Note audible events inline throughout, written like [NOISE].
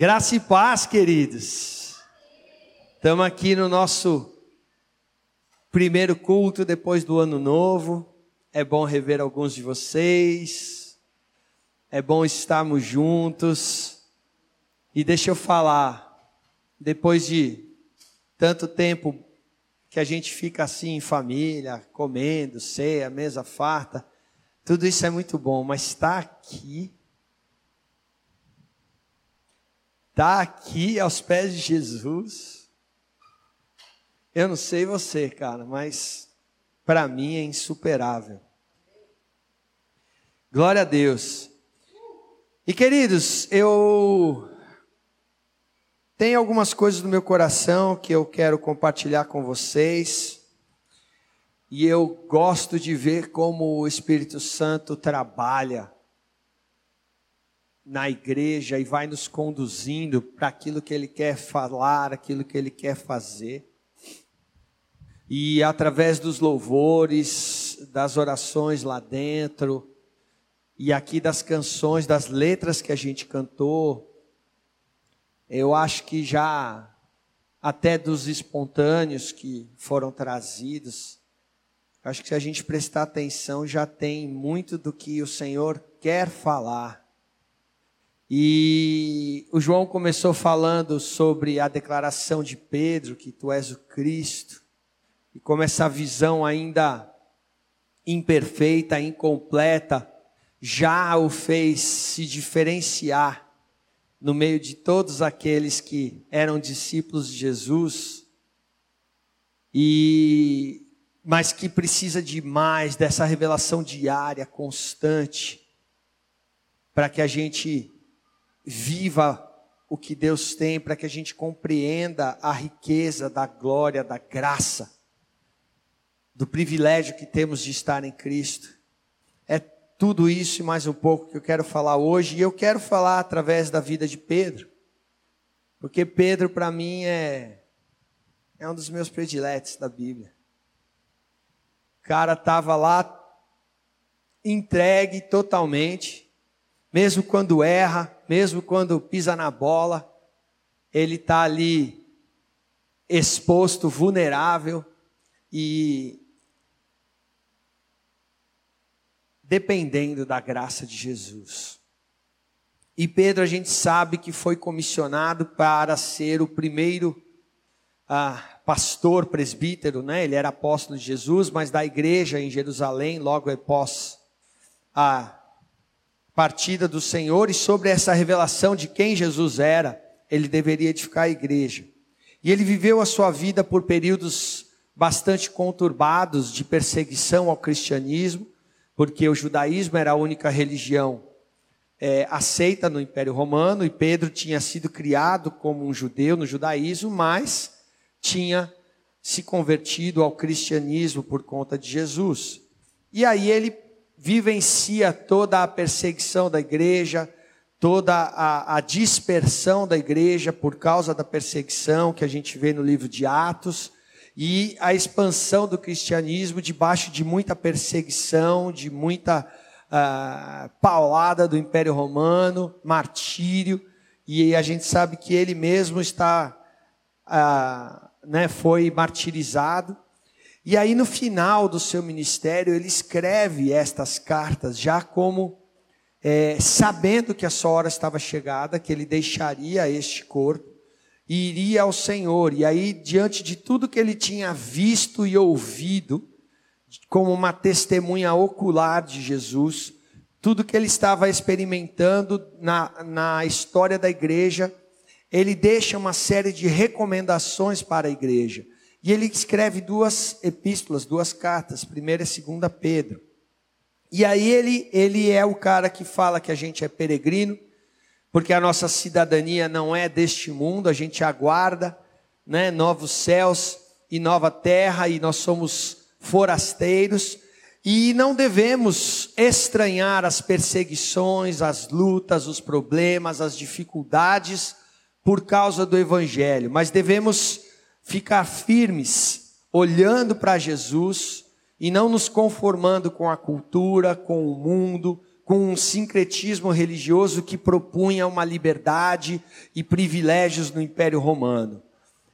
Graça e paz, queridos. Estamos aqui no nosso primeiro culto depois do ano novo. É bom rever alguns de vocês. É bom estarmos juntos. E deixa eu falar, depois de tanto tempo que a gente fica assim em família, comendo, ceia, mesa farta, tudo isso é muito bom, mas estar aqui está aqui aos pés de Jesus. Eu não sei você, cara, mas para mim é insuperável. Glória a Deus. E queridos, eu tenho algumas coisas no meu coração que eu quero compartilhar com vocês. E eu gosto de ver como o Espírito Santo trabalha na igreja e vai nos conduzindo para aquilo que Ele quer falar, aquilo que Ele quer fazer. E através dos louvores, das orações lá dentro, e aqui das canções, das letras que a gente cantou, eu acho que já, até dos espontâneos que foram trazidos, acho que se a gente prestar atenção, já tem muito do que o Senhor quer falar e o João começou falando sobre a declaração de Pedro, que tu és o Cristo, e como essa visão ainda imperfeita, incompleta, já o fez se diferenciar no meio de todos aqueles que eram discípulos de Jesus, e mas que precisa de mais dessa revelação diária, constante, para que a gente viva o que Deus tem, para que a gente compreenda a riqueza da glória, da graça, do privilégio que temos de estar em Cristo. É tudo isso e mais um pouco que eu quero falar hoje, e eu quero falar através da vida de Pedro, porque Pedro, para mim, é, é um dos meus prediletos da Bíblia. O cara estava lá entregue totalmente, mesmo quando erra, mesmo quando pisa na bola, ele está ali exposto, vulnerável e dependendo da graça de Jesus. E Pedro, a gente sabe que foi comissionado para ser o primeiro ah, pastor presbítero, né? Ele era apóstolo de Jesus, mas da igreja em Jerusalém, logo após a partida do Senhor e sobre essa revelação de quem Jesus era, ele deveria edificar a igreja. E ele viveu a sua vida por períodos bastante conturbados de perseguição ao cristianismo, porque o judaísmo era a única religião é, aceita no Império Romano e Pedro tinha sido criado como um judeu no judaísmo, mas tinha se convertido ao cristianismo por conta de Jesus. E aí ele vivencia toda a perseguição da igreja, toda a, a, dispersão da igreja por causa da perseguição que a gente vê no livro de Atos, e a expansão do cristianismo debaixo de muita perseguição, de muita uh, paulada do Império Romano, martírio, e a gente sabe que ele mesmo está, uh, né, foi martirizado. E aí, no final do seu ministério, ele escreve estas cartas, já como é, sabendo que a sua hora estava chegada, que ele deixaria este corpo e iria ao Senhor. E aí, diante de tudo que ele tinha visto e ouvido, como uma testemunha ocular de Jesus, tudo que ele estava experimentando na, na história da igreja, ele deixa uma série de recomendações para a igreja. E ele escreve duas epístolas, duas cartas, primeira e segunda Pedro. E aí ele, ele é o cara que fala que a gente é peregrino, porque a nossa cidadania não é deste mundo, a gente aguarda, né, novos céus e nova terra e nós somos forasteiros e não devemos estranhar as perseguições, as lutas, os problemas, as dificuldades por causa do evangelho, mas devemos ficar firmes, olhando para Jesus e não nos conformando com a cultura, com o mundo, com um sincretismo religioso que propunha uma liberdade e privilégios no Império Romano.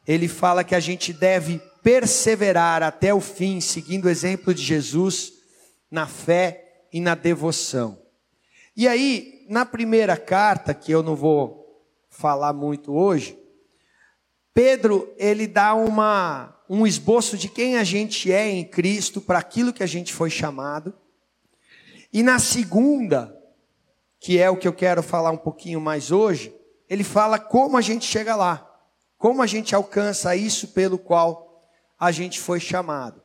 Ele fala que a gente deve perseverar até o fim, seguindo o exemplo de Jesus na fé e na devoção. E aí, na primeira carta, que eu não vou falar muito hoje, Pedro, ele dá uma, um esboço de quem a gente é em Cristo, para aquilo que a gente foi chamado. E na segunda, que é o que eu quero falar um pouquinho mais hoje, ele fala como a gente chega lá, como a gente alcança isso pelo qual a gente foi chamado.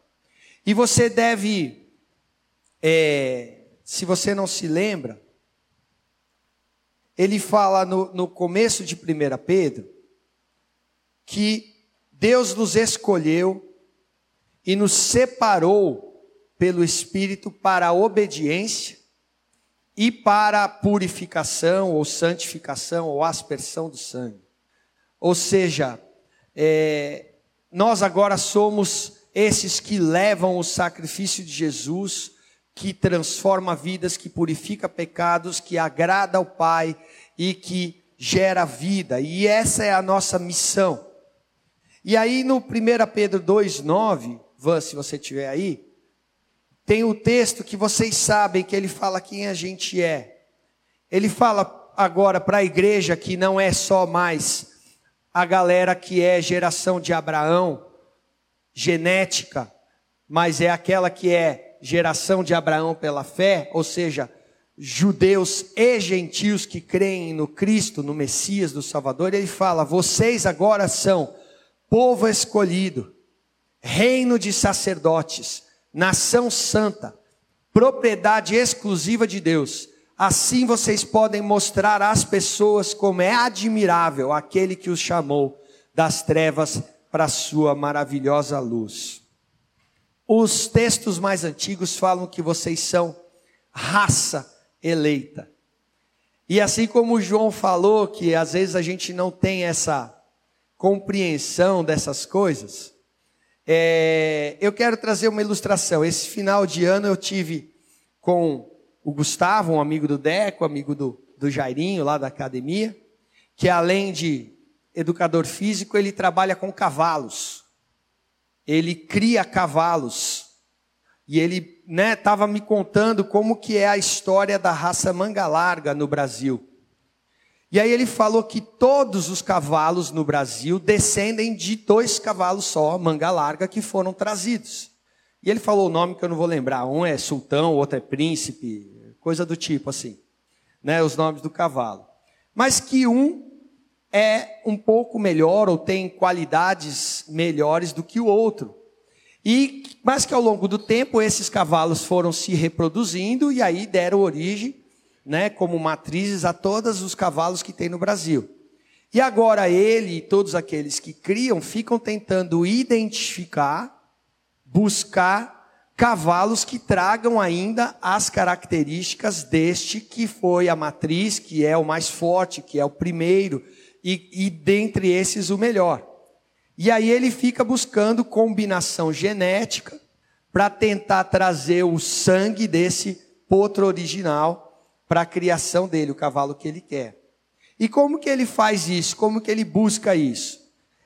E você deve, é, se você não se lembra, ele fala no, no começo de 1 Pedro que Deus nos escolheu e nos separou pelo Espírito para a obediência e para a purificação ou santificação ou aspersão do sangue. Ou seja, é, nós agora somos esses que levam o sacrifício de Jesus, que transforma vidas, que purifica pecados, que agrada ao Pai e que gera vida. E essa é a nossa missão. E aí no 1 Pedro 2,9, Van, se você estiver aí, tem o texto que vocês sabem que ele fala quem a gente é. Ele fala agora para a igreja que não é só mais a galera que é geração de Abraão, genética, mas é aquela que é geração de Abraão pela fé, ou seja, judeus e gentios que creem no Cristo, no Messias, do Salvador. Ele fala: vocês agora são povo escolhido, reino de sacerdotes nação santa, propriedade exclusiva de Deus. Assim vocês podem mostrar às pessoas como é admirável aquele que os chamou das trevas para a sua maravilhosa luz. Os textos mais antigos falam que vocês são raça eleita. E assim como João falou que às vezes a gente não tem essa compreensão dessas coisas, é, eu quero trazer uma ilustração. Esse final de ano eu tive com o Gustavo, um amigo do Deco, amigo do, do Jairinho, lá da academia, que além de educador físico, ele trabalha com cavalos. Ele cria cavalos. E ele estava né, me contando como que é a história da raça manga larga no Brasil. E aí ele falou que todos os cavalos no Brasil descendem de dois cavalos só, manga larga, que foram trazidos. E ele falou o nome que eu não vou lembrar. Um é sultão, o outro é príncipe, coisa do tipo assim. Né, os nomes do cavalo. Mas que um é um pouco melhor ou tem qualidades melhores do que o outro. E mas que ao longo do tempo esses cavalos foram se reproduzindo e aí deram origem né, como matrizes a todos os cavalos que tem no Brasil. E agora ele e todos aqueles que criam ficam tentando identificar, buscar cavalos que tragam ainda as características deste que foi a matriz, que é o mais forte, que é o primeiro, e, e dentre esses o melhor. E aí ele fica buscando combinação genética para tentar trazer o sangue desse potro original para a criação dele, o cavalo que ele quer. E como que ele faz isso? Como que ele busca isso?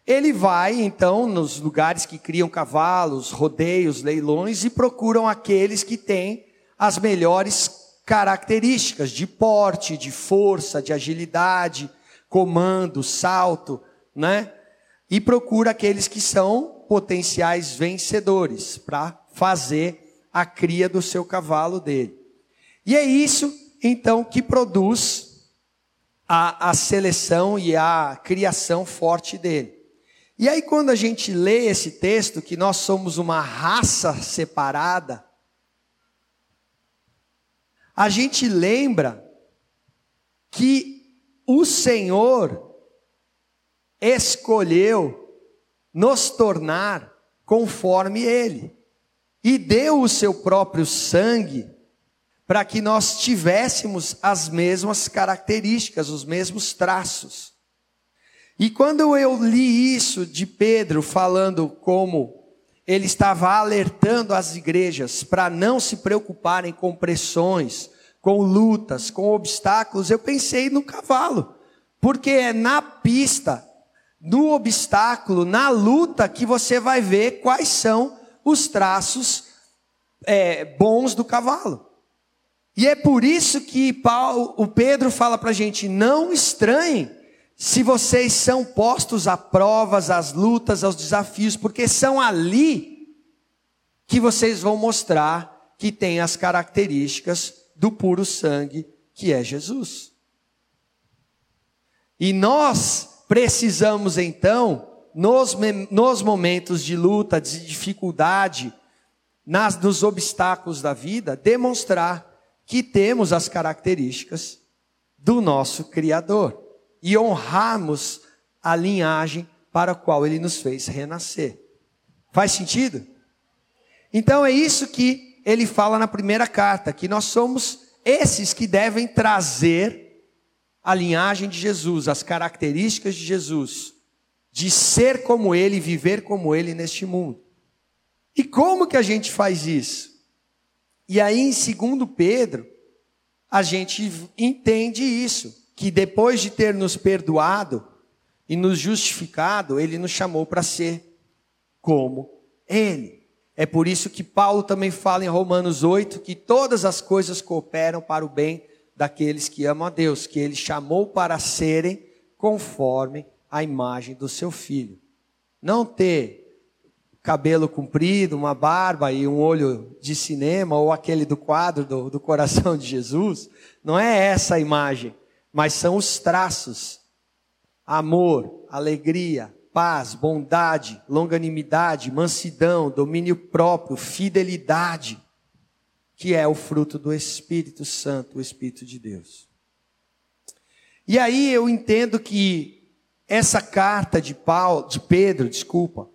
Ele vai, então, nos lugares que criam cavalos, rodeios, leilões e procuram aqueles que têm as melhores características de porte, de força, de agilidade, comando, salto, né? E procura aqueles que são potenciais vencedores para fazer a cria do seu cavalo dele. E é isso então que produz a, a seleção e a criação forte dele. E aí, quando a gente lê esse texto, que nós somos uma raça separada, a gente lembra que o Senhor escolheu nos tornar conforme Ele, e deu o seu próprio sangue para que nós tivéssemos as mesmas características, os mesmos traços. E quando eu li isso de Pedro falando como ele estava alertando as igrejas para não se preocuparem com pressões, com lutas, com obstáculos, eu pensei no cavalo. Porque é na pista, no obstáculo, na luta, que você vai ver quais são os traços é, bons do cavalo. E é por isso que Paulo, o Pedro fala para a gente: não estranhem se vocês são postos a provas, às lutas, aos desafios, porque são ali que vocês vão mostrar que tem as características do puro sangue que é Jesus. E nós precisamos então, nos, nos momentos de luta, de dificuldade, nas, nos obstáculos da vida, demonstrar que temos as características do nosso Criador e honrarmos a linhagem para a qual Ele nos fez renascer. Faz sentido? Então é isso que ele fala na primeira carta, que nós somos esses que devem trazer a linhagem de Jesus, as características de Jesus, de ser como ele, viver como ele neste mundo. E como que a gente faz isso? E aí em 2 Pedro, a gente entende isso, que depois de ter nos perdoado e nos justificado, ele nos chamou para ser como ele. É por isso que Paulo também fala em Romanos 8 que todas as coisas cooperam para o bem daqueles que amam a Deus, que ele chamou para serem conforme a imagem do seu filho. Não ter cabelo comprido, uma barba e um olho de cinema, ou aquele do quadro do, do coração de Jesus, não é essa a imagem, mas são os traços: amor, alegria, paz, bondade, longanimidade, mansidão, domínio próprio, fidelidade, que é o fruto do Espírito Santo, o Espírito de Deus. E aí eu entendo que essa carta de Paulo, de Pedro, desculpa,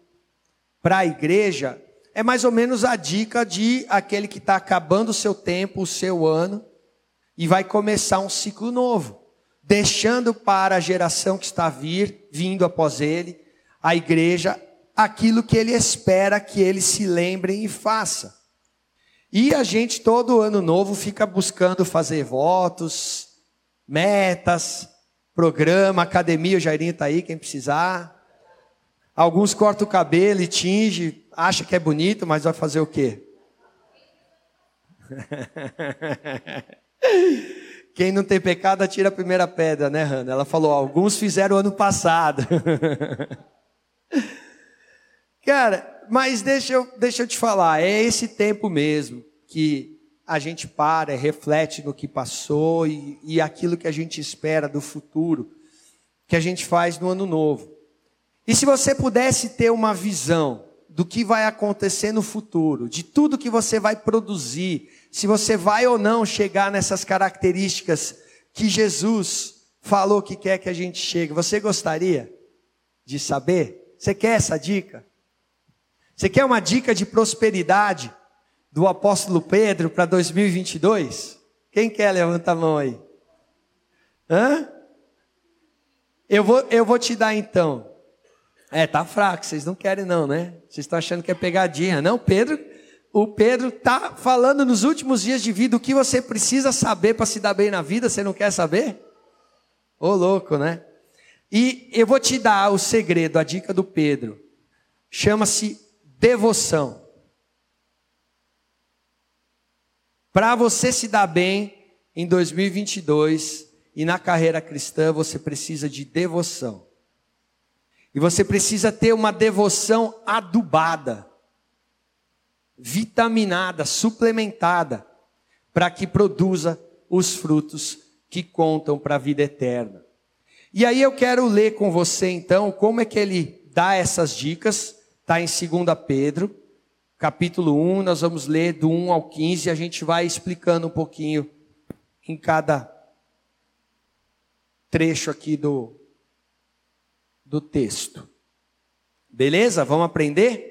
para a igreja é mais ou menos a dica de aquele que está acabando o seu tempo, o seu ano, e vai começar um ciclo novo, deixando para a geração que está vir, vindo após ele, a igreja aquilo que ele espera que eles se lembrem e façam. E a gente todo ano novo fica buscando fazer votos, metas, programa, academia, o Jairinho está aí, quem precisar. Alguns cortam o cabelo e tinge, acha que é bonito, mas vai fazer o quê? [LAUGHS] Quem não tem pecado atira a primeira pedra, né, Hannah? Ela falou, alguns fizeram ano passado. [LAUGHS] Cara, mas deixa eu, deixa eu te falar, é esse tempo mesmo que a gente para, reflete no que passou e, e aquilo que a gente espera do futuro, que a gente faz no ano novo. E se você pudesse ter uma visão do que vai acontecer no futuro, de tudo que você vai produzir, se você vai ou não chegar nessas características que Jesus falou que quer que a gente chegue, você gostaria de saber? Você quer essa dica? Você quer uma dica de prosperidade do apóstolo Pedro para 2022? Quem quer? Levanta a mão aí. Hã? Eu vou, eu vou te dar então. É, tá fraco, vocês não querem não, né? Vocês estão achando que é pegadinha. Não, Pedro, o Pedro tá falando nos últimos dias de vida o que você precisa saber para se dar bem na vida, você não quer saber? Ô louco, né? E eu vou te dar o segredo, a dica do Pedro. Chama-se devoção. Para você se dar bem em 2022 e na carreira cristã, você precisa de devoção. E você precisa ter uma devoção adubada, vitaminada, suplementada, para que produza os frutos que contam para a vida eterna. E aí eu quero ler com você então como é que ele dá essas dicas, está em 2 Pedro, capítulo 1, nós vamos ler do 1 ao 15, e a gente vai explicando um pouquinho em cada trecho aqui do, do texto. Beleza? Vamos aprender?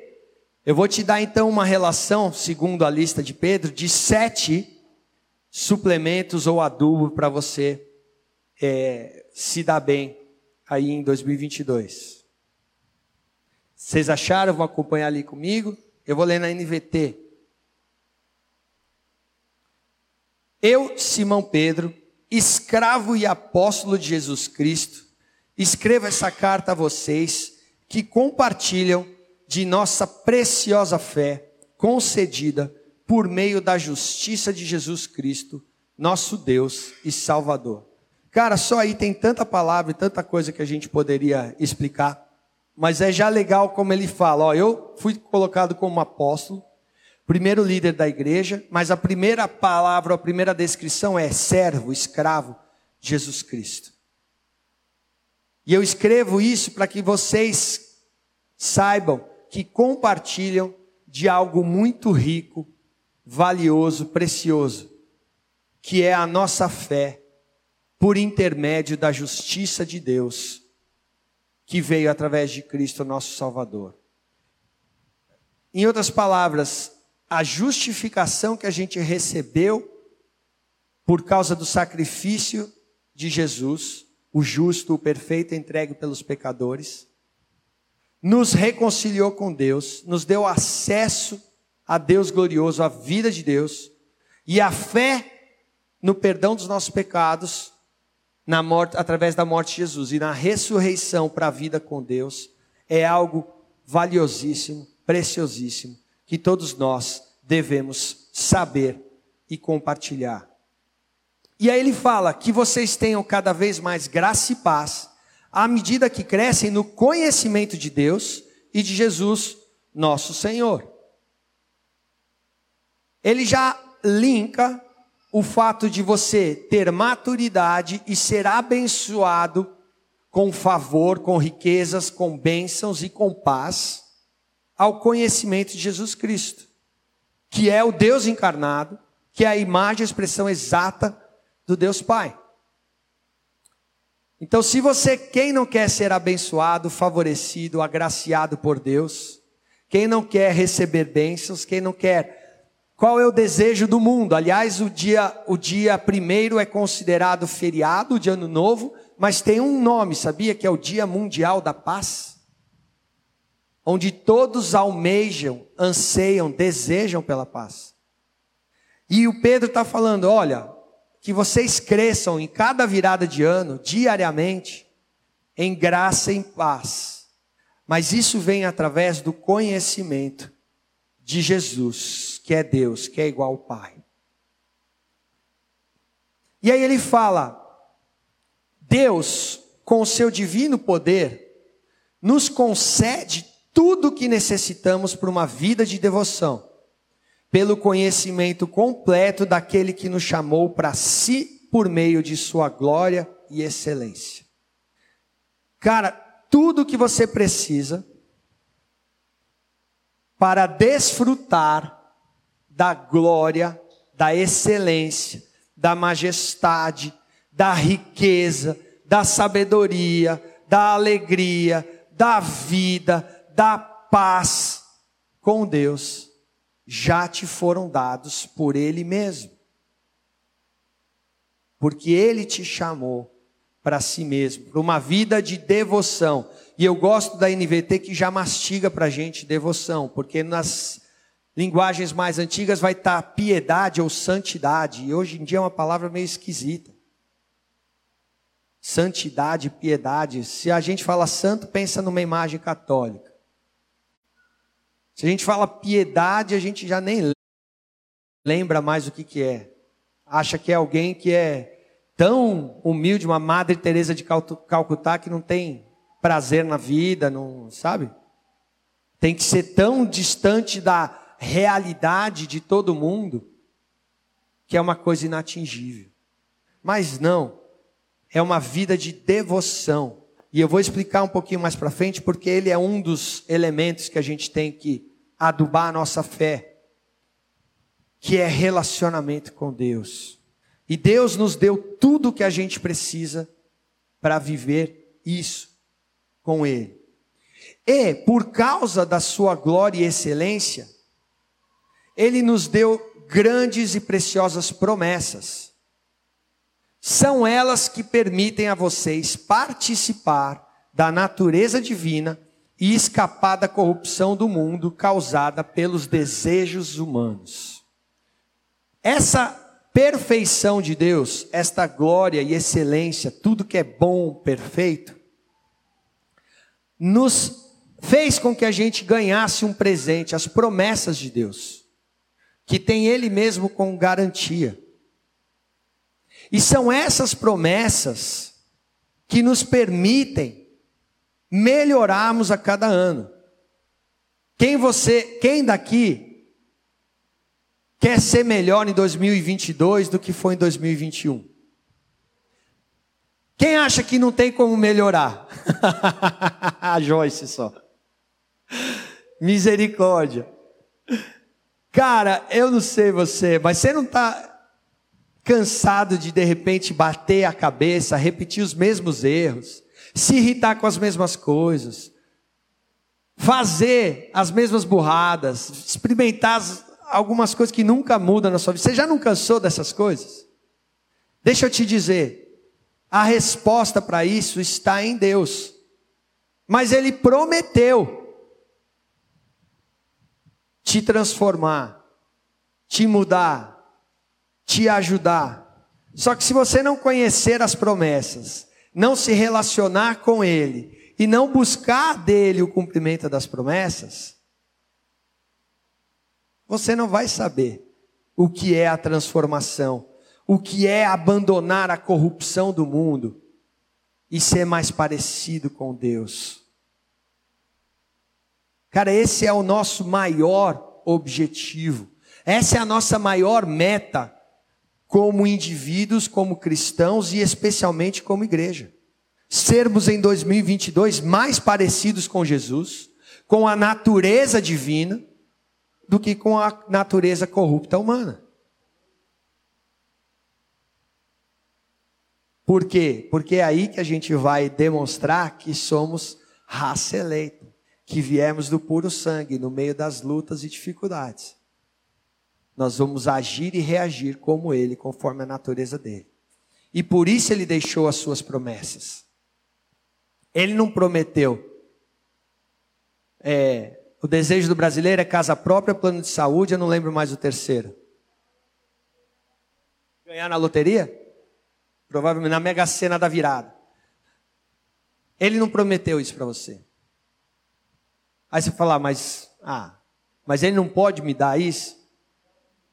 Eu vou te dar então uma relação, segundo a lista de Pedro, de sete suplementos ou adubo para você é, se dar bem aí em 2022. Vocês acharam? Vão acompanhar ali comigo? Eu vou ler na NVT. Eu, Simão Pedro, escravo e apóstolo de Jesus Cristo, escrevo essa carta a vocês que compartilham de nossa preciosa fé concedida por meio da justiça de Jesus Cristo, nosso Deus e Salvador. Cara, só aí tem tanta palavra e tanta coisa que a gente poderia explicar, mas é já legal como ele fala, ó, eu fui colocado como apóstolo, primeiro líder da igreja, mas a primeira palavra, a primeira descrição é servo, escravo, Jesus Cristo. E eu escrevo isso para que vocês saibam que compartilham de algo muito rico, valioso, precioso, que é a nossa fé por intermédio da justiça de Deus, que veio através de Cristo, nosso Salvador. Em outras palavras, a justificação que a gente recebeu por causa do sacrifício de Jesus, o justo, o perfeito, entregue pelos pecadores, nos reconciliou com Deus, nos deu acesso a Deus glorioso, a vida de Deus, e a fé no perdão dos nossos pecados, na morte, através da morte de Jesus e na ressurreição para a vida com Deus, é algo valiosíssimo, preciosíssimo, que todos nós devemos saber e compartilhar. E aí ele fala que vocês tenham cada vez mais graça e paz à medida que crescem no conhecimento de Deus e de Jesus, nosso Senhor. Ele já linka o fato de você ter maturidade e ser abençoado com favor, com riquezas, com bênçãos e com paz ao conhecimento de Jesus Cristo, que é o Deus encarnado, que é a imagem e expressão exata do Deus Pai. Então, se você, quem não quer ser abençoado, favorecido, agraciado por Deus, quem não quer receber bênçãos, quem não quer. Qual é o desejo do mundo? Aliás, o dia, o dia primeiro é considerado feriado de ano novo, mas tem um nome, sabia? Que é o Dia Mundial da Paz. Onde todos almejam, anseiam, desejam pela paz. E o Pedro está falando: olha, que vocês cresçam em cada virada de ano, diariamente, em graça e em paz. Mas isso vem através do conhecimento de Jesus, que é Deus, que é igual ao Pai. E aí ele fala: Deus, com o seu divino poder, nos concede tudo o que necessitamos para uma vida de devoção pelo conhecimento completo daquele que nos chamou para si por meio de sua glória e excelência. Cara, tudo que você precisa para desfrutar da glória, da excelência, da majestade, da riqueza, da sabedoria, da alegria, da vida, da paz com Deus já te foram dados por Ele mesmo. Porque Ele te chamou para si mesmo, para uma vida de devoção. E eu gosto da NVT que já mastiga para a gente devoção, porque nas linguagens mais antigas vai estar tá piedade ou santidade, e hoje em dia é uma palavra meio esquisita. Santidade, piedade. Se a gente fala santo, pensa numa imagem católica. Se a gente fala piedade, a gente já nem lembra mais o que, que é. Acha que é alguém que é tão humilde, uma Madre Teresa de Calcutá que não tem prazer na vida, não sabe? Tem que ser tão distante da realidade de todo mundo que é uma coisa inatingível. Mas não, é uma vida de devoção. E eu vou explicar um pouquinho mais para frente, porque ele é um dos elementos que a gente tem que adubar a nossa fé, que é relacionamento com Deus. E Deus nos deu tudo o que a gente precisa para viver isso com Ele. E, por causa da Sua glória e excelência, Ele nos deu grandes e preciosas promessas. São elas que permitem a vocês participar da natureza divina e escapar da corrupção do mundo causada pelos desejos humanos. Essa perfeição de Deus, esta glória e excelência, tudo que é bom, perfeito, nos fez com que a gente ganhasse um presente, as promessas de Deus, que tem Ele mesmo com garantia. E são essas promessas que nos permitem melhorarmos a cada ano. Quem você, quem daqui quer ser melhor em 2022 do que foi em 2021? Quem acha que não tem como melhorar? [LAUGHS] a Joyce só. Misericórdia. Cara, eu não sei você, mas você não está cansado de de repente bater a cabeça, repetir os mesmos erros, se irritar com as mesmas coisas, fazer as mesmas burradas, experimentar algumas coisas que nunca mudam na sua vida. Você já não cansou dessas coisas? Deixa eu te dizer, a resposta para isso está em Deus. Mas Ele prometeu te transformar, te mudar, te ajudar. Só que se você não conhecer as promessas, não se relacionar com Ele e não buscar dele o cumprimento das promessas, você não vai saber o que é a transformação, o que é abandonar a corrupção do mundo e ser mais parecido com Deus. Cara, esse é o nosso maior objetivo. Essa é a nossa maior meta como indivíduos, como cristãos e especialmente como igreja. Sermos em 2022 mais parecidos com Jesus, com a natureza divina, do que com a natureza corrupta humana. Por quê? Porque é aí que a gente vai demonstrar que somos raça eleita, que viemos do puro sangue no meio das lutas e dificuldades nós vamos agir e reagir como Ele, conforme a natureza dele. E por isso Ele deixou as suas promessas. Ele não prometeu. É, o desejo do brasileiro é casa própria, plano de saúde, eu não lembro mais o terceiro. Ganhar na loteria? Provavelmente na mega cena da virada. Ele não prometeu isso para você. Aí você fala, ah, mas, ah, mas ele não pode me dar isso?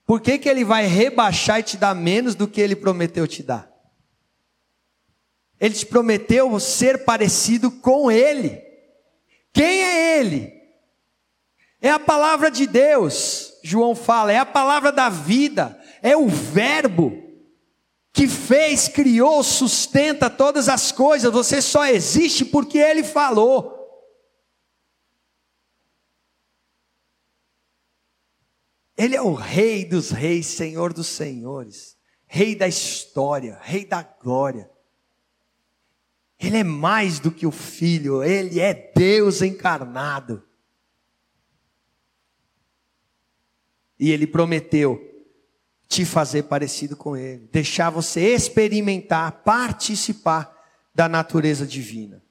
Por que, que ele vai rebaixar e te dar menos do que ele prometeu te dar? Ele te prometeu ser parecido com ele. Quem é ele? É a palavra de Deus, João fala, é a palavra da vida, é o Verbo que fez, criou, sustenta todas as coisas. Você só existe porque ele falou. Ele é o Rei dos Reis, Senhor dos Senhores, Rei da história, Rei da glória. Ele é mais do que o Filho, ele é Deus encarnado. E ele prometeu te fazer parecido com ele, deixar você experimentar, participar da natureza divina.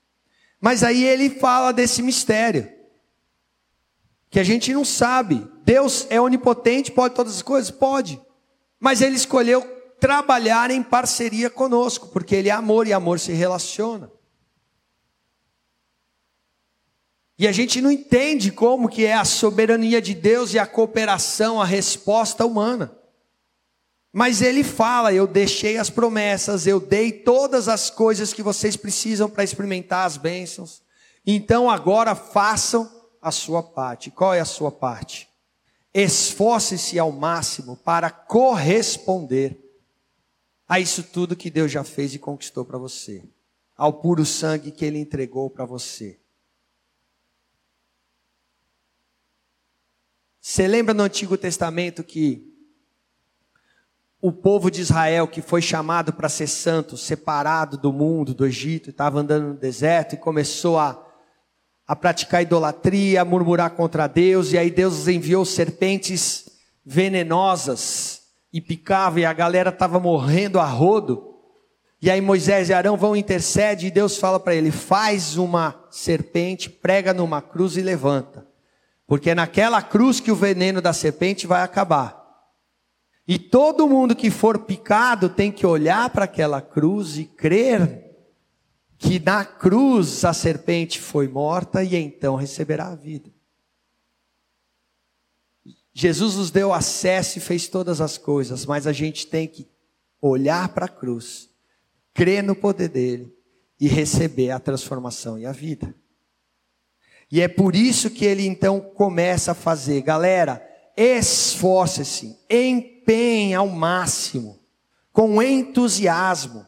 Mas aí ele fala desse mistério que a gente não sabe. Deus é onipotente, pode todas as coisas? Pode. Mas ele escolheu trabalhar em parceria conosco, porque ele é amor e amor se relaciona. E a gente não entende como que é a soberania de Deus e a cooperação, a resposta humana. Mas ele fala: Eu deixei as promessas, eu dei todas as coisas que vocês precisam para experimentar as bênçãos. Então agora façam a sua parte. Qual é a sua parte? Esforce-se ao máximo para corresponder a isso tudo que Deus já fez e conquistou para você, ao puro sangue que Ele entregou para você. Você lembra no Antigo Testamento que o povo de Israel, que foi chamado para ser santo, separado do mundo, do Egito, estava andando no deserto e começou a a praticar idolatria, a murmurar contra Deus, e aí Deus enviou serpentes venenosas e picava, e a galera estava morrendo a rodo. E aí Moisés e Arão vão intercede e Deus fala para ele: faz uma serpente, prega numa cruz e levanta. Porque é naquela cruz que o veneno da serpente vai acabar. E todo mundo que for picado tem que olhar para aquela cruz e crer que na cruz a serpente foi morta e então receberá a vida. Jesus nos deu acesso e fez todas as coisas, mas a gente tem que olhar para a cruz, crer no poder dele e receber a transformação e a vida. E é por isso que ele então começa a fazer, galera, esforce-se, empenhe ao máximo, com entusiasmo,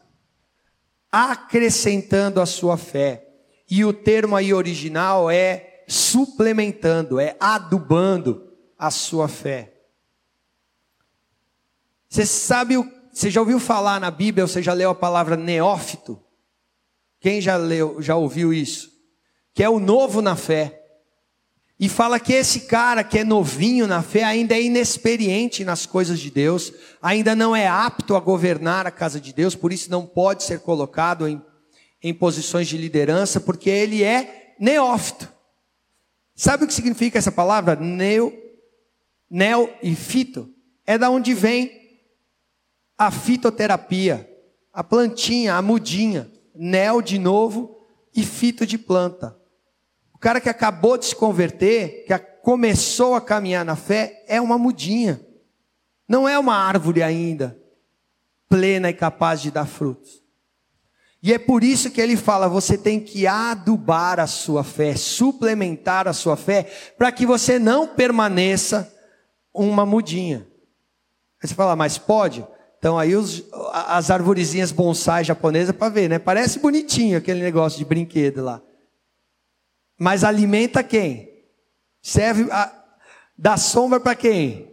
acrescentando a sua fé. E o termo aí original é suplementando, é adubando a sua fé. Você sabe, você já ouviu falar na Bíblia, você já leu a palavra neófito? Quem já leu, já ouviu isso? Que é o novo na fé. E fala que esse cara que é novinho na fé ainda é inexperiente nas coisas de Deus, ainda não é apto a governar a casa de Deus, por isso não pode ser colocado em, em posições de liderança, porque ele é neófito. Sabe o que significa essa palavra? Neo, neo e fito? É da onde vem a fitoterapia, a plantinha, a mudinha. Neo de novo e fito de planta. O cara que acabou de se converter, que começou a caminhar na fé, é uma mudinha. Não é uma árvore ainda, plena e capaz de dar frutos. E é por isso que ele fala: você tem que adubar a sua fé, suplementar a sua fé, para que você não permaneça uma mudinha. Aí você fala, mas pode? Então aí os, as arvorezinhas bonsai japonesas para ver, né? Parece bonitinho aquele negócio de brinquedo lá. Mas alimenta quem? Serve a, dá sombra para quem?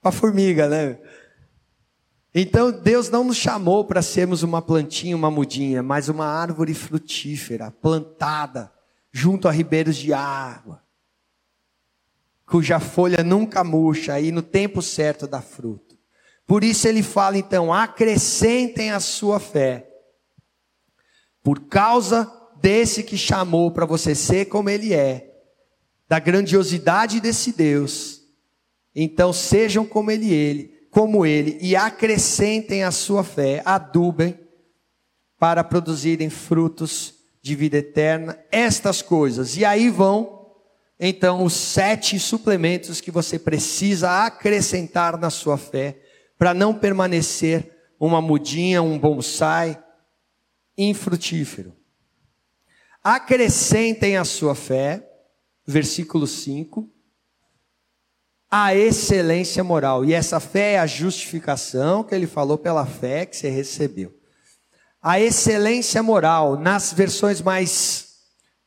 Para formiga, né? Então Deus não nos chamou para sermos uma plantinha, uma mudinha, mas uma árvore frutífera, plantada junto a ribeiros de água, cuja folha nunca murcha e no tempo certo dá fruto. Por isso ele fala então: acrescentem a sua fé, por causa desse que chamou para você ser como ele é, da grandiosidade desse Deus. Então sejam como ele, ele, como ele e acrescentem a sua fé, adubem para produzirem frutos de vida eterna, estas coisas. E aí vão então os sete suplementos que você precisa acrescentar na sua fé para não permanecer uma mudinha, um bonsai infrutífero. Acrescentem a sua fé, versículo 5, a excelência moral. E essa fé é a justificação que ele falou pela fé que você recebeu. A excelência moral, nas versões mais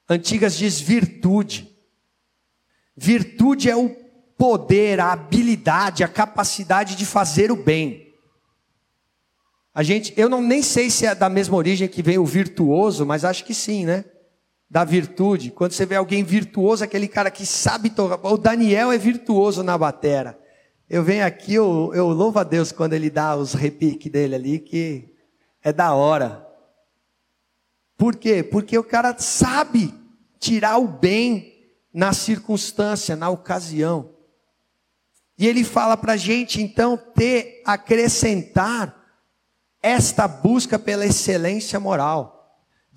antigas, diz virtude. Virtude é o poder, a habilidade, a capacidade de fazer o bem. A gente, eu não nem sei se é da mesma origem que vem o virtuoso, mas acho que sim, né? Da virtude. Quando você vê alguém virtuoso, aquele cara que sabe tocar. O Daniel é virtuoso na batera. Eu venho aqui, eu, eu louvo a Deus quando ele dá os repiques dele ali, que é da hora. Por quê? Porque o cara sabe tirar o bem na circunstância, na ocasião. E ele fala para a gente então ter, acrescentar esta busca pela excelência moral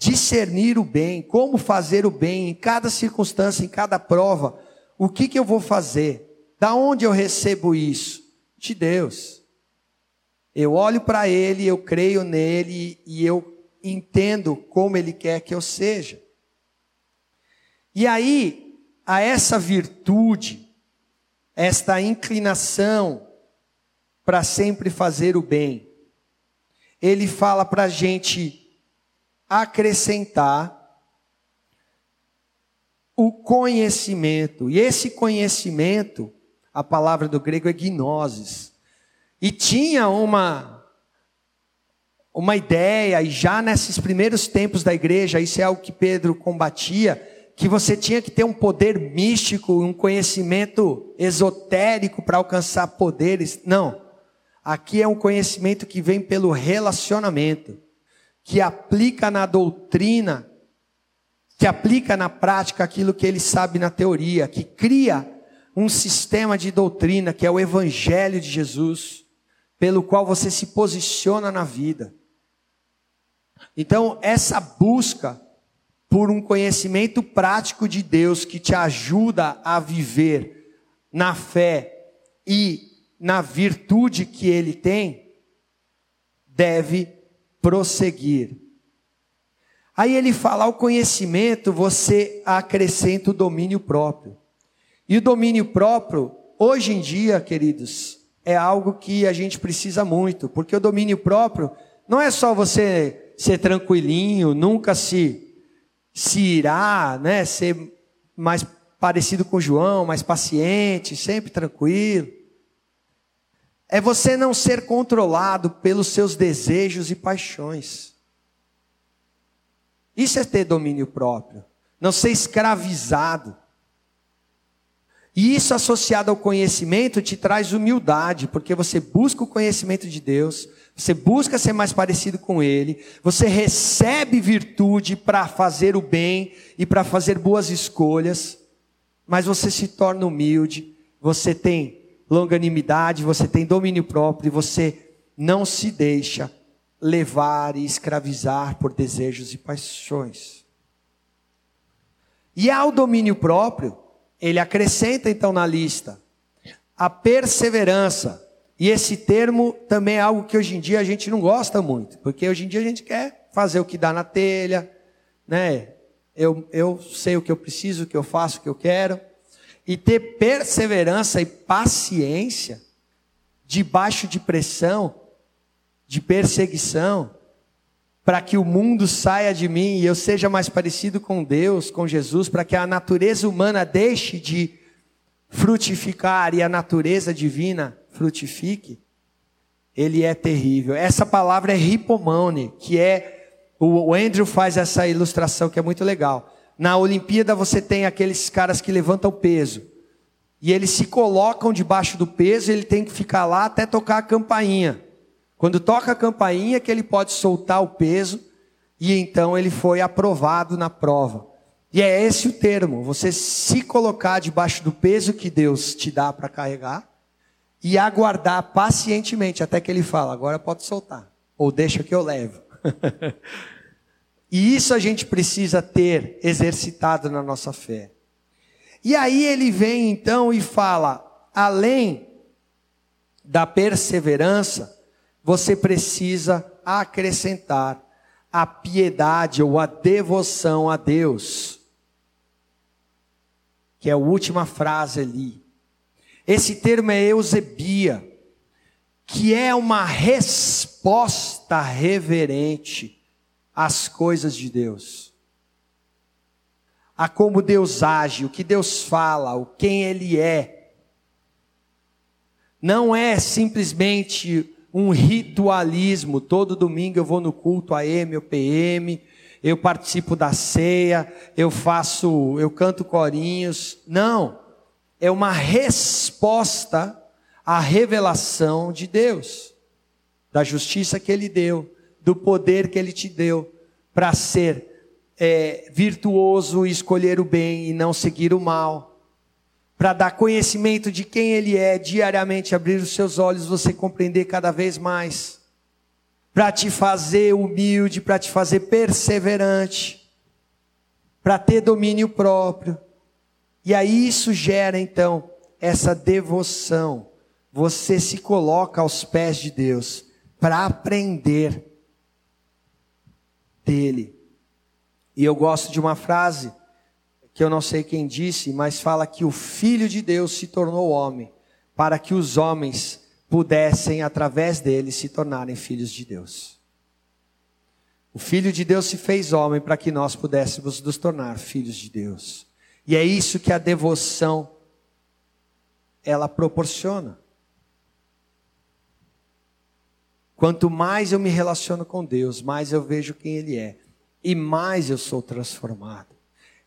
discernir o bem, como fazer o bem em cada circunstância, em cada prova. O que, que eu vou fazer? Da onde eu recebo isso? De Deus. Eu olho para Ele, eu creio nele e eu entendo como Ele quer que eu seja. E aí, a essa virtude, esta inclinação para sempre fazer o bem, Ele fala para a gente acrescentar o conhecimento. E esse conhecimento, a palavra do grego é gnosis. E tinha uma uma ideia, e já nesses primeiros tempos da igreja, isso é algo que Pedro combatia, que você tinha que ter um poder místico, um conhecimento esotérico para alcançar poderes. Não. Aqui é um conhecimento que vem pelo relacionamento que aplica na doutrina, que aplica na prática aquilo que ele sabe na teoria, que cria um sistema de doutrina que é o Evangelho de Jesus, pelo qual você se posiciona na vida. Então, essa busca por um conhecimento prático de Deus que te ajuda a viver na fé e na virtude que Ele tem, deve prosseguir. Aí ele fala: ao conhecimento você acrescenta o domínio próprio. E o domínio próprio, hoje em dia, queridos, é algo que a gente precisa muito, porque o domínio próprio não é só você ser tranquilinho, nunca se se irá, né, ser mais parecido com João, mais paciente, sempre tranquilo. É você não ser controlado pelos seus desejos e paixões. Isso é ter domínio próprio. Não ser escravizado. E isso associado ao conhecimento te traz humildade, porque você busca o conhecimento de Deus, você busca ser mais parecido com Ele, você recebe virtude para fazer o bem e para fazer boas escolhas, mas você se torna humilde, você tem longanimidade, você tem domínio próprio e você não se deixa levar e escravizar por desejos e paixões. E ao domínio próprio, ele acrescenta então na lista a perseverança. E esse termo também é algo que hoje em dia a gente não gosta muito, porque hoje em dia a gente quer fazer o que dá na telha, né? Eu, eu sei o que eu preciso, o que eu faço, o que eu quero. E ter perseverança e paciência debaixo de pressão, de perseguição, para que o mundo saia de mim e eu seja mais parecido com Deus, com Jesus, para que a natureza humana deixe de frutificar e a natureza divina frutifique, ele é terrível. Essa palavra é ripomone, que é o Andrew faz essa ilustração que é muito legal. Na Olimpíada você tem aqueles caras que levantam peso. E eles se colocam debaixo do peso, ele tem que ficar lá até tocar a campainha. Quando toca a campainha que ele pode soltar o peso e então ele foi aprovado na prova. E é esse o termo, você se colocar debaixo do peso que Deus te dá para carregar e aguardar pacientemente até que ele fala, agora pode soltar, ou deixa que eu levo. [LAUGHS] e isso a gente precisa ter exercitado na nossa fé. E aí ele vem então e fala, além da perseverança, você precisa acrescentar a piedade ou a devoção a Deus, que é a última frase ali. Esse termo é eusebia, que é uma resposta reverente às coisas de Deus. A como Deus age, o que Deus fala, o quem Ele é. Não é simplesmente um ritualismo. Todo domingo eu vou no culto AM ou PM, eu participo da ceia, eu faço, eu canto corinhos. Não, é uma resposta à revelação de Deus, da justiça que Ele deu, do poder que Ele te deu para ser é, virtuoso e escolher o bem e não seguir o mal para dar conhecimento de quem Ele é, diariamente abrir os seus olhos, você compreender cada vez mais, para te fazer humilde, para te fazer perseverante, para ter domínio próprio. E aí isso gera então essa devoção. Você se coloca aos pés de Deus para aprender dele. E eu gosto de uma frase que eu não sei quem disse, mas fala que o Filho de Deus se tornou homem, para que os homens pudessem, através dele, se tornarem filhos de Deus. O Filho de Deus se fez homem para que nós pudéssemos nos tornar filhos de Deus. E é isso que a devoção ela proporciona. Quanto mais eu me relaciono com Deus, mais eu vejo quem Ele é, e mais eu sou transformado.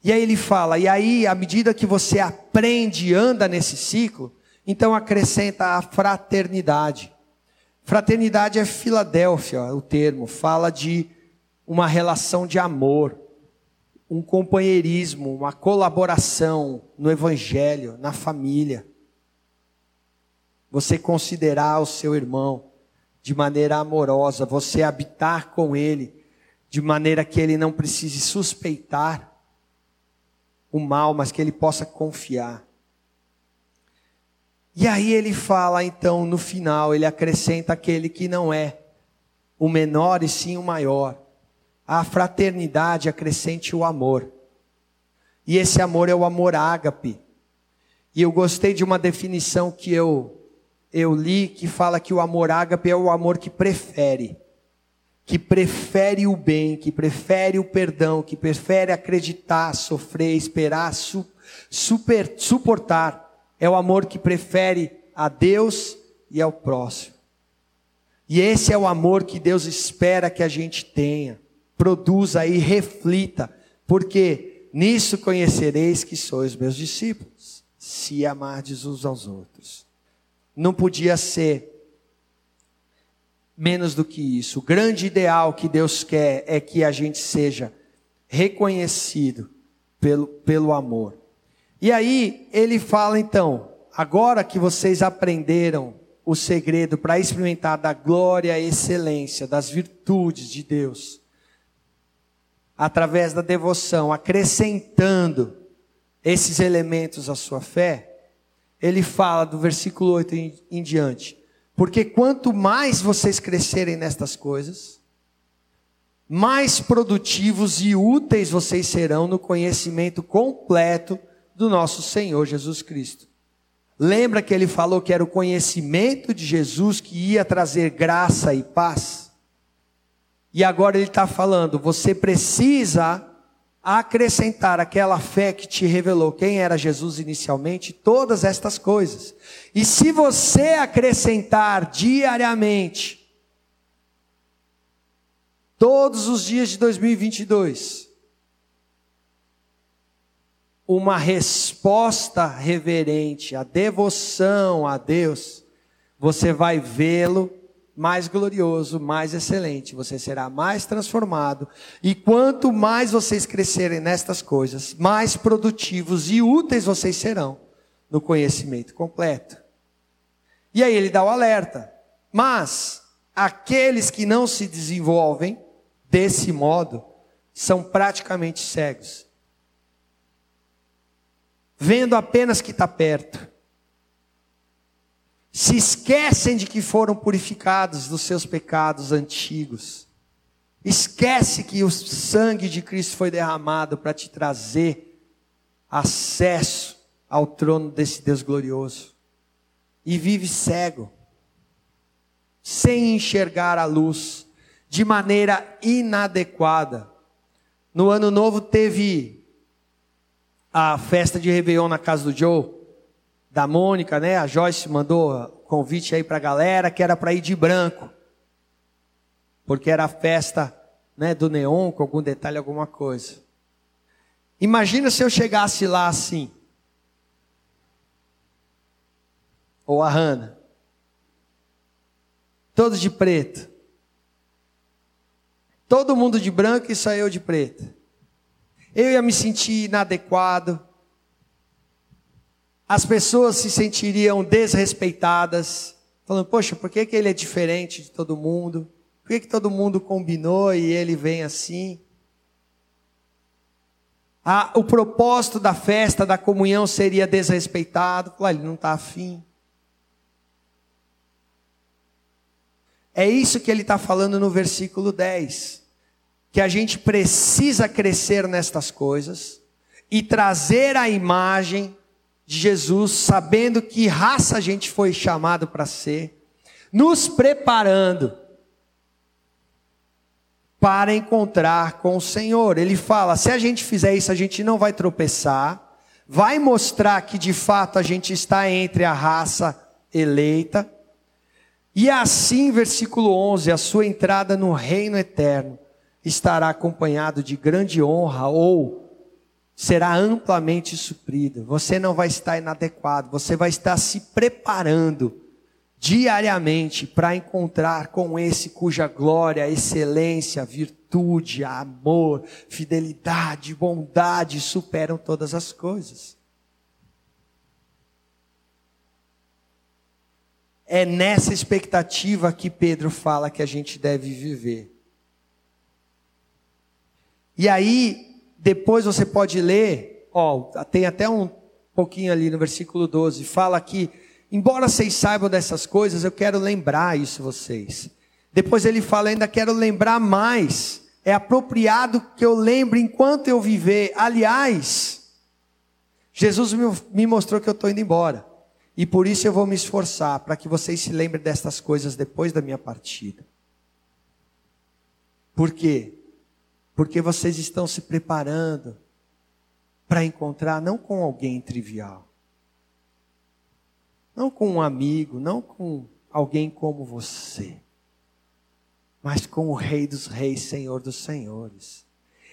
E aí ele fala, e aí, à medida que você aprende e anda nesse ciclo, então acrescenta a fraternidade. Fraternidade é Filadélfia, o termo, fala de uma relação de amor. um companheirismo, uma colaboração no evangelho, na família. Você considerar o seu irmão de maneira amorosa, você habitar com ele de maneira que ele não precise suspeitar o mal, mas que ele possa confiar. E aí ele fala então no final, ele acrescenta aquele que não é o menor e sim o maior. A fraternidade acrescente o amor. E esse amor é o amor ágape. E eu gostei de uma definição que eu eu li que fala que o amor ágape é o amor que prefere. Que prefere o bem, que prefere o perdão, que prefere acreditar, sofrer, esperar, su, super, suportar. É o amor que prefere a Deus e ao próximo. E esse é o amor que Deus espera que a gente tenha produza e reflita, porque nisso conhecereis que sois meus discípulos, se amardes uns aos outros. Não podia ser menos do que isso. O grande ideal que Deus quer é que a gente seja reconhecido pelo, pelo amor. E aí ele fala então, agora que vocês aprenderam o segredo para experimentar da glória e excelência, das virtudes de Deus, através da devoção, acrescentando esses elementos à sua fé, ele fala do versículo 8 em, em diante. Porque quanto mais vocês crescerem nestas coisas, mais produtivos e úteis vocês serão no conhecimento completo do nosso Senhor Jesus Cristo. Lembra que ele falou que era o conhecimento de Jesus que ia trazer graça e paz? E agora ele está falando: você precisa acrescentar aquela fé que te revelou quem era Jesus inicialmente, todas estas coisas. E se você acrescentar diariamente, todos os dias de 2022, uma resposta reverente, a devoção a Deus, você vai vê-lo mais glorioso, mais excelente, você será mais transformado. E quanto mais vocês crescerem nestas coisas, mais produtivos e úteis vocês serão no conhecimento completo. E aí ele dá o alerta. Mas aqueles que não se desenvolvem desse modo são praticamente cegos. Vendo apenas que está perto se esquecem de que foram purificados dos seus pecados antigos. Esquece que o sangue de Cristo foi derramado para te trazer acesso ao trono desse Deus glorioso. E vive cego, sem enxergar a luz, de maneira inadequada. No ano novo teve a festa de Réveillon na casa do Joe da Mônica, né? A Joyce mandou convite aí para a galera que era para ir de branco, porque era a festa, né, do neon com algum detalhe, alguma coisa. Imagina se eu chegasse lá assim, ou a Hanna, todos de preto, todo mundo de branco e só eu de preto. Eu ia me sentir inadequado, as pessoas se sentiriam desrespeitadas, falando: Poxa, por que, que ele é diferente de todo mundo? Por que, que todo mundo combinou e ele vem assim? Ah, o propósito da festa, da comunhão seria desrespeitado. Falar, ele não está afim. É isso que ele está falando no versículo 10. Que a gente precisa crescer nestas coisas e trazer a imagem de Jesus, sabendo que raça a gente foi chamado para ser, nos preparando para encontrar com o Senhor. Ele fala: se a gente fizer isso, a gente não vai tropeçar, vai mostrar que de fato a gente está entre a raça eleita. E assim, versículo 11, a sua entrada no reino eterno estará acompanhado de grande honra ou será amplamente suprido. Você não vai estar inadequado, você vai estar se preparando diariamente para encontrar com esse cuja glória, excelência, virtude, amor, fidelidade, bondade superam todas as coisas. É nessa expectativa que Pedro fala que a gente deve viver. E aí, depois você pode ler, ó, tem até um pouquinho ali no versículo 12, fala que, embora vocês saibam dessas coisas, eu quero lembrar isso vocês. Depois ele fala, ainda quero lembrar mais. É apropriado que eu lembre enquanto eu viver. Aliás, Jesus me mostrou que eu estou indo embora. E por isso eu vou me esforçar para que vocês se lembrem destas coisas depois da minha partida. Por quê? Porque vocês estão se preparando para encontrar não com alguém trivial, não com um amigo, não com alguém como você, mas com o Rei dos Reis, Senhor dos Senhores.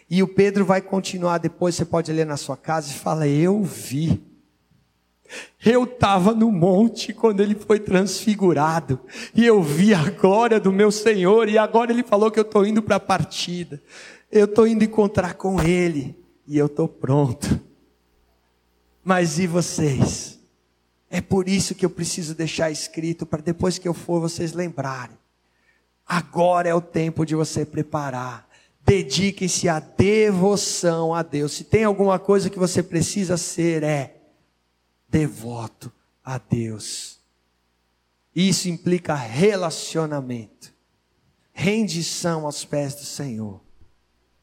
E o Pedro vai continuar depois, você pode ler na sua casa e fala: Eu vi. Eu estava no monte quando ele foi transfigurado, e eu vi a glória do meu Senhor, e agora ele falou que eu estou indo para a partida, eu estou indo encontrar com ele, e eu estou pronto. Mas e vocês? É por isso que eu preciso deixar escrito, para depois que eu for vocês lembrarem. Agora é o tempo de você preparar. Dediquem-se à devoção a Deus. Se tem alguma coisa que você precisa ser, é devoto a Deus. Isso implica relacionamento, rendição aos pés do Senhor,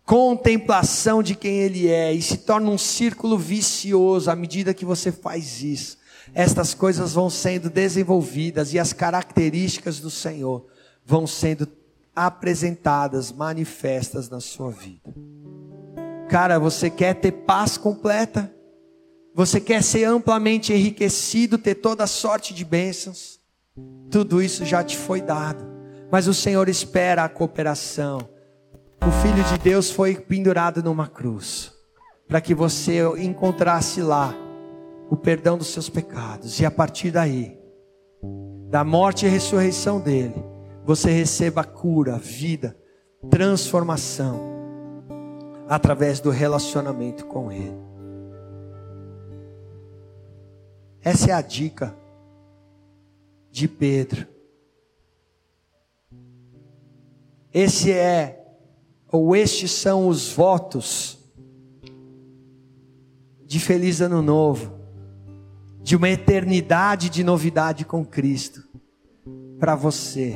contemplação de quem Ele é, e se torna um círculo vicioso à medida que você faz isso. Estas coisas vão sendo desenvolvidas e as características do Senhor vão sendo apresentadas, manifestas na sua vida. Cara, você quer ter paz completa? Você quer ser amplamente enriquecido, ter toda sorte de bênçãos? Tudo isso já te foi dado. Mas o Senhor espera a cooperação. O Filho de Deus foi pendurado numa cruz, para que você encontrasse lá o perdão dos seus pecados, e a partir daí, da morte e ressurreição dele, você receba cura, vida, transformação, através do relacionamento com ele. Essa é a dica de Pedro. Esse é, ou estes são os votos de feliz ano novo, de uma eternidade de novidade com Cristo para você.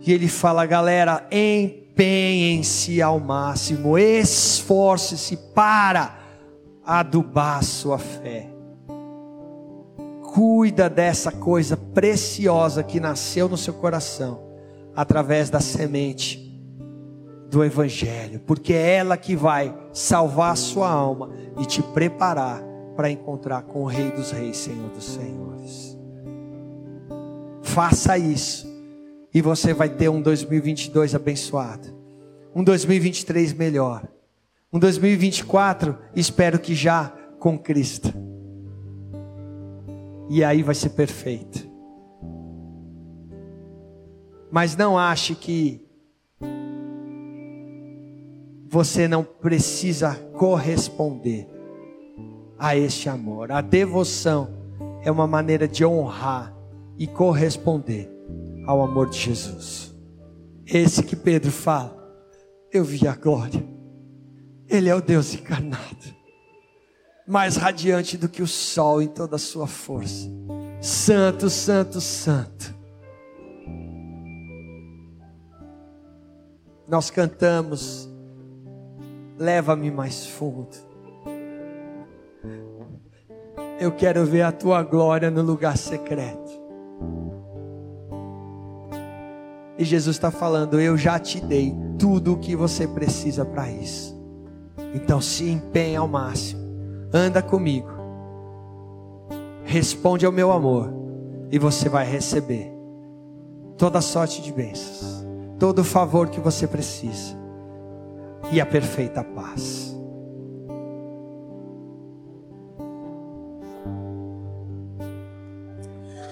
E ele fala, galera, empenhem-se ao máximo, esforce-se para adubar sua fé cuida dessa coisa preciosa que nasceu no seu coração através da semente do Evangelho, porque é ela que vai salvar a sua alma e te preparar para encontrar com o Rei dos Reis, Senhor dos Senhores. Faça isso e você vai ter um 2022 abençoado, um 2023 melhor, um 2024, espero que já com Cristo e aí vai ser perfeito. Mas não ache que você não precisa corresponder a este amor. A devoção é uma maneira de honrar e corresponder ao amor de Jesus. Esse que Pedro fala, eu vi a glória. Ele é o Deus encarnado mais radiante do que o sol em toda a sua força. Santo, santo, santo. Nós cantamos, leva-me mais fundo. Eu quero ver a tua glória no lugar secreto. E Jesus está falando: Eu já te dei tudo o que você precisa para isso. Então se empenhe ao máximo anda comigo, responde ao meu amor, e você vai receber toda sorte de bênçãos, todo o favor que você precisa, e a perfeita paz.